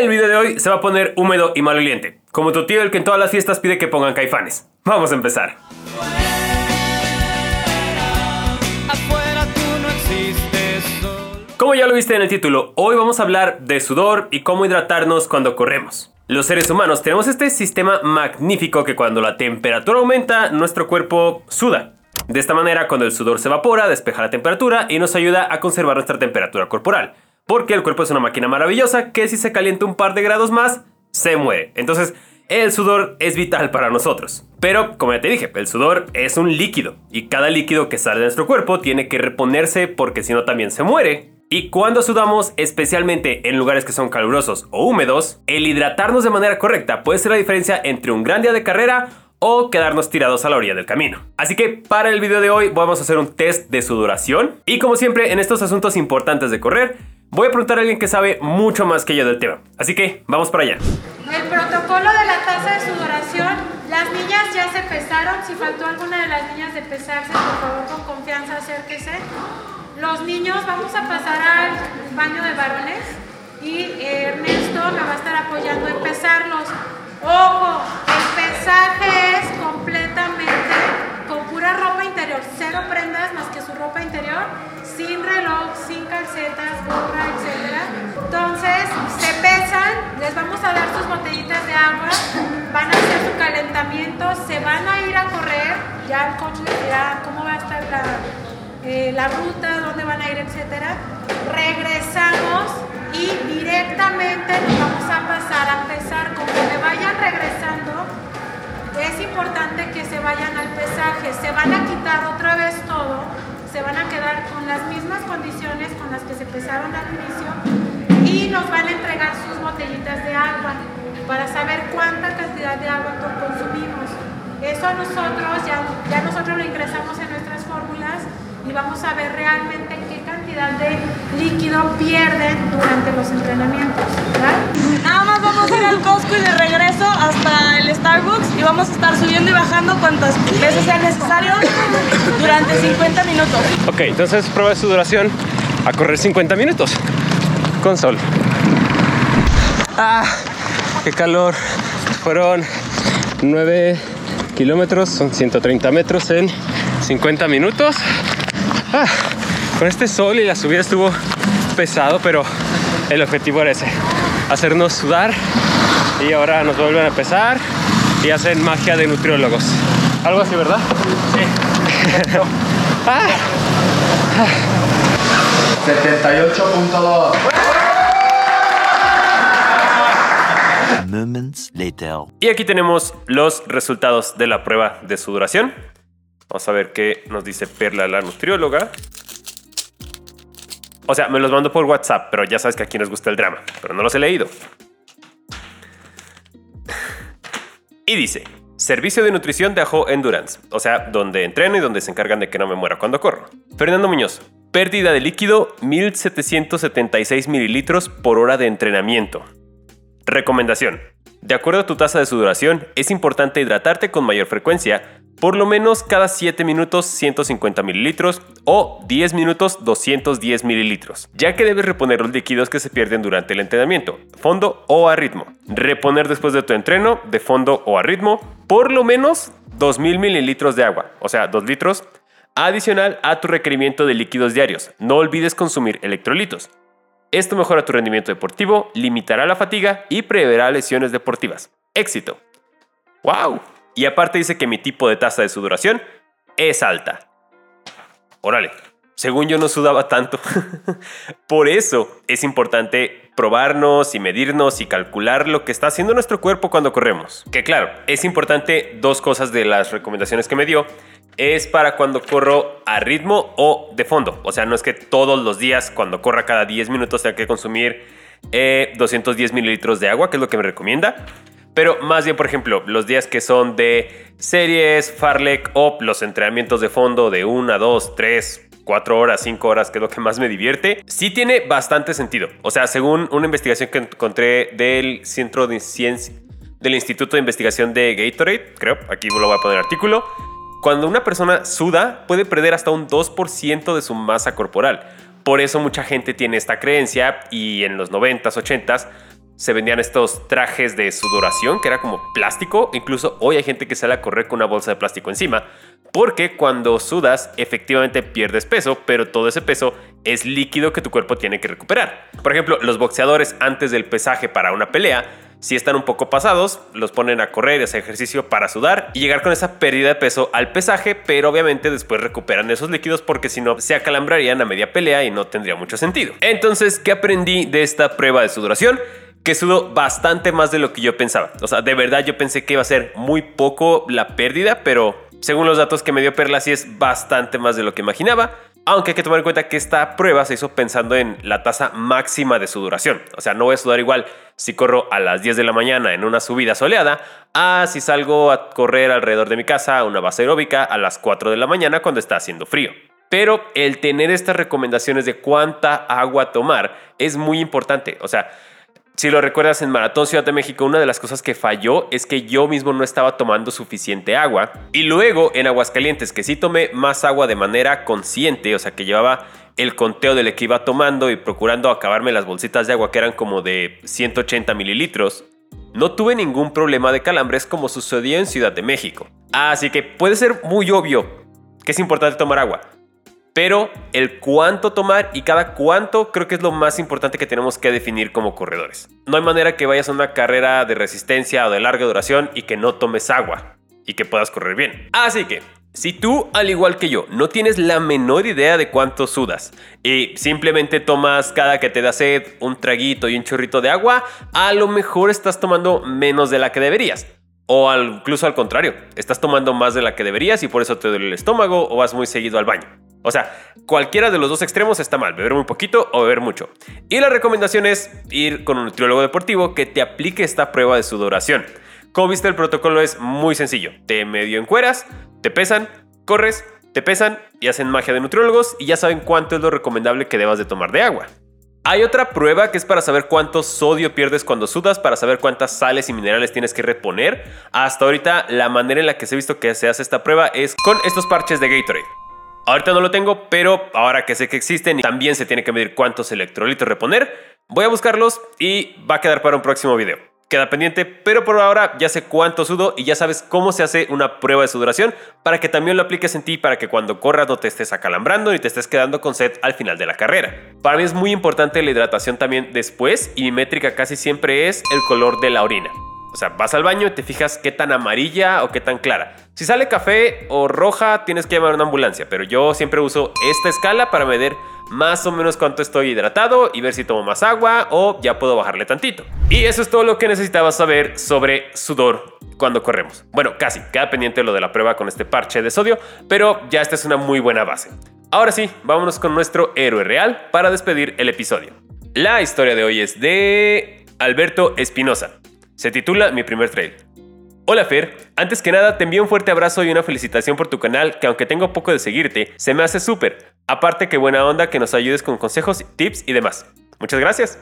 El video de hoy se va a poner húmedo y maloliente, como tu tío el que en todas las fiestas pide que pongan caifanes. Vamos a empezar. Como ya lo viste en el título, hoy vamos a hablar de sudor y cómo hidratarnos cuando corremos. Los seres humanos tenemos este sistema magnífico que cuando la temperatura aumenta, nuestro cuerpo suda. De esta manera, cuando el sudor se evapora, despeja la temperatura y nos ayuda a conservar nuestra temperatura corporal. Porque el cuerpo es una máquina maravillosa que si se calienta un par de grados más, se muere. Entonces, el sudor es vital para nosotros. Pero, como ya te dije, el sudor es un líquido y cada líquido que sale de nuestro cuerpo tiene que reponerse porque si no también se muere. Y cuando sudamos, especialmente en lugares que son calurosos o húmedos, el hidratarnos de manera correcta puede ser la diferencia entre un gran día de carrera o quedarnos tirados a la orilla del camino. Así que para el video de hoy vamos a hacer un test de sudoración y como siempre en estos asuntos importantes de correr, voy a preguntar a alguien que sabe mucho más que yo del tema. Así que vamos para allá. El protocolo de la tasa de sudoración, las niñas ya se pesaron, si faltó alguna de las niñas de pesarse, por favor con confianza acérquese. Los niños vamos a pasar al baño de varones y Ernesto me va a estar apoyando en pesarlos. Ojo, el pesaje es completamente ropa interior, cero prendas más que su ropa interior, sin reloj, sin calcetas, gorra, etc. Entonces, se pesan, les vamos a dar sus botellitas de agua, van a hacer su calentamiento, se van a ir a correr, ya el coach les dirá cómo va a estar la eh, la ruta, dónde van a ir, etcétera. Regresamos y directamente nos vamos a pasar a pesar. me vayan Se van a quitar otra vez todo, se van a quedar con las mismas condiciones con las que se pesaron al inicio y nos van a entregar sus botellitas de agua para saber cuánta cantidad de agua consumimos. Eso nosotros, ya, ya nosotros lo ingresamos en nuestras fórmulas y vamos a ver realmente qué cantidad de líquido pierden durante los entrenamientos. Nada más vamos a ir al Costco y de regreso hasta el Starbucks y vamos a estar subiendo y bajando cuantas veces sea necesario durante 50 minutos. Ok, entonces prueba su duración a correr 50 minutos con sol. Ah, qué calor. Fueron 9 kilómetros, son 130 metros en 50 minutos. Ah, con este sol y la subida estuvo pesado, pero el objetivo era ese, hacernos sudar y ahora nos vuelven a pesar y hacen magia de nutriólogos. Algo así, ¿verdad? Sí. 78.2. Y aquí tenemos los resultados de la prueba de sudoración. Vamos a ver qué nos dice Perla, la nutrióloga. O sea, me los mando por WhatsApp, pero ya sabes que aquí nos gusta el drama, pero no los he leído. Y dice, Servicio de Nutrición de Ajo Endurance, o sea, donde entreno y donde se encargan de que no me muera cuando corro. Fernando Muñoz, pérdida de líquido 1776 mililitros por hora de entrenamiento. Recomendación. De acuerdo a tu tasa de sudoración, es importante hidratarte con mayor frecuencia por lo menos cada 7 minutos 150 mililitros o 10 minutos 210 mililitros, ya que debes reponer los líquidos que se pierden durante el entrenamiento, fondo o a ritmo. Reponer después de tu entreno, de fondo o a ritmo, por lo menos 2000 mililitros de agua, o sea, 2 litros, adicional a tu requerimiento de líquidos diarios. No olvides consumir electrolitos. Esto mejora tu rendimiento deportivo, limitará la fatiga y preverá lesiones deportivas. ¡Éxito! ¡Wow! Y aparte dice que mi tipo de tasa de sudoración es alta. Órale, según yo no sudaba tanto. Por eso es importante probarnos y medirnos y calcular lo que está haciendo nuestro cuerpo cuando corremos. Que claro, es importante dos cosas de las recomendaciones que me dio. Es para cuando corro a ritmo o de fondo. O sea, no es que todos los días cuando corra cada 10 minutos tenga que consumir 210 eh, mililitros de agua, que es lo que me recomienda pero más bien, por ejemplo, los días que son de series, Farlek o los entrenamientos de fondo de una, dos, tres, cuatro horas, cinco horas, que es lo que más me divierte, sí tiene bastante sentido. O sea, según una investigación que encontré del Centro de Ciencia, del Instituto de Investigación de Gatorade, creo, aquí lo voy a poner artículo, cuando una persona suda puede perder hasta un 2% de su masa corporal. Por eso mucha gente tiene esta creencia y en los 90s, 80s se vendían estos trajes de sudoración que era como plástico. Incluso hoy hay gente que sale a correr con una bolsa de plástico encima. Porque cuando sudas, efectivamente pierdes peso, pero todo ese peso es líquido que tu cuerpo tiene que recuperar. Por ejemplo, los boxeadores antes del pesaje para una pelea si están un poco pasados, los ponen a correr, ese ejercicio para sudar y llegar con esa pérdida de peso al pesaje, pero obviamente después recuperan esos líquidos porque si no se acalambrarían a media pelea y no tendría mucho sentido. Entonces, ¿qué aprendí de esta prueba de sudoración? Que sudo bastante más de lo que yo pensaba. O sea, de verdad yo pensé que iba a ser muy poco la pérdida, pero según los datos que me dio Perla, sí es bastante más de lo que imaginaba. Aunque hay que tomar en cuenta que esta prueba se hizo pensando en la tasa máxima de sudoración. O sea, no voy a sudar igual si corro a las 10 de la mañana en una subida soleada a si salgo a correr alrededor de mi casa a una base aeróbica a las 4 de la mañana cuando está haciendo frío. Pero el tener estas recomendaciones de cuánta agua tomar es muy importante. O sea, si lo recuerdas en Maratón Ciudad de México, una de las cosas que falló es que yo mismo no estaba tomando suficiente agua. Y luego en Aguascalientes, que sí tomé más agua de manera consciente, o sea que llevaba el conteo de que iba tomando y procurando acabarme las bolsitas de agua que eran como de 180 mililitros, no tuve ningún problema de calambres como sucedió en Ciudad de México. Así que puede ser muy obvio que es importante tomar agua. Pero el cuánto tomar y cada cuánto creo que es lo más importante que tenemos que definir como corredores. No hay manera que vayas a una carrera de resistencia o de larga duración y que no tomes agua y que puedas correr bien. Así que, si tú, al igual que yo, no tienes la menor idea de cuánto sudas y simplemente tomas cada que te da sed un traguito y un chorrito de agua, a lo mejor estás tomando menos de la que deberías. O incluso al contrario, estás tomando más de la que deberías y por eso te duele el estómago o vas muy seguido al baño. O sea, cualquiera de los dos extremos está mal, beber muy poquito o beber mucho. Y la recomendación es ir con un nutriólogo deportivo que te aplique esta prueba de sudoración. Como viste, el protocolo es muy sencillo. Te medio encueras, te pesan, corres, te pesan y hacen magia de nutriólogos y ya saben cuánto es lo recomendable que debas de tomar de agua. Hay otra prueba que es para saber cuánto sodio pierdes cuando sudas, para saber cuántas sales y minerales tienes que reponer. Hasta ahorita la manera en la que se ha visto que se hace esta prueba es con estos parches de Gatorade. Ahorita no lo tengo, pero ahora que sé que existen y también se tiene que medir cuántos electrolitos reponer, voy a buscarlos y va a quedar para un próximo video. Queda pendiente, pero por ahora ya sé cuánto sudo y ya sabes cómo se hace una prueba de sudoración para que también lo apliques en ti para que cuando corras no te estés acalambrando ni te estés quedando con sed al final de la carrera. Para mí es muy importante la hidratación también después y mi métrica casi siempre es el color de la orina. O sea, vas al baño y te fijas qué tan amarilla o qué tan clara. Si sale café o roja, tienes que llamar a una ambulancia, pero yo siempre uso esta escala para medir más o menos cuánto estoy hidratado y ver si tomo más agua o ya puedo bajarle tantito. Y eso es todo lo que necesitabas saber sobre sudor cuando corremos. Bueno, casi, queda pendiente lo de la prueba con este parche de sodio, pero ya esta es una muy buena base. Ahora sí, vámonos con nuestro héroe real para despedir el episodio. La historia de hoy es de Alberto Espinosa. Se titula Mi primer trail. Hola Fer, antes que nada te envío un fuerte abrazo y una felicitación por tu canal que aunque tengo poco de seguirte, se me hace súper. Aparte que buena onda que nos ayudes con consejos, tips y demás. Muchas gracias.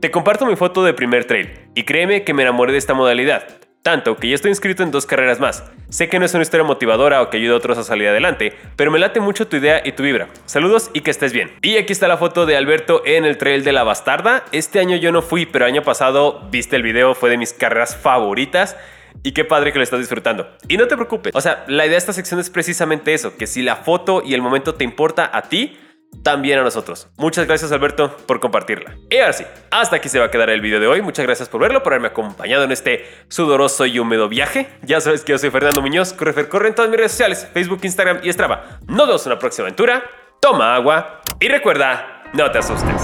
Te comparto mi foto de primer trail y créeme que me enamoré de esta modalidad. Tanto que ya estoy inscrito en dos carreras más. Sé que no es una historia motivadora o que ayude a otros a salir adelante, pero me late mucho tu idea y tu vibra. Saludos y que estés bien. Y aquí está la foto de Alberto en el trail de la Bastarda. Este año yo no fui, pero año pasado viste el video, fue de mis carreras favoritas. Y qué padre que lo estás disfrutando. Y no te preocupes. O sea, la idea de esta sección es precisamente eso, que si la foto y el momento te importa a ti, también a nosotros. Muchas gracias Alberto por compartirla. Y ahora sí, hasta aquí se va a quedar el video de hoy. Muchas gracias por verlo, por haberme acompañado en este sudoroso y húmedo viaje. Ya sabes que yo soy Fernando Muñoz, Correfer Corre en todas mis redes sociales, Facebook, Instagram y Strava. Nos vemos en una próxima aventura. Toma agua y recuerda, no te asustes.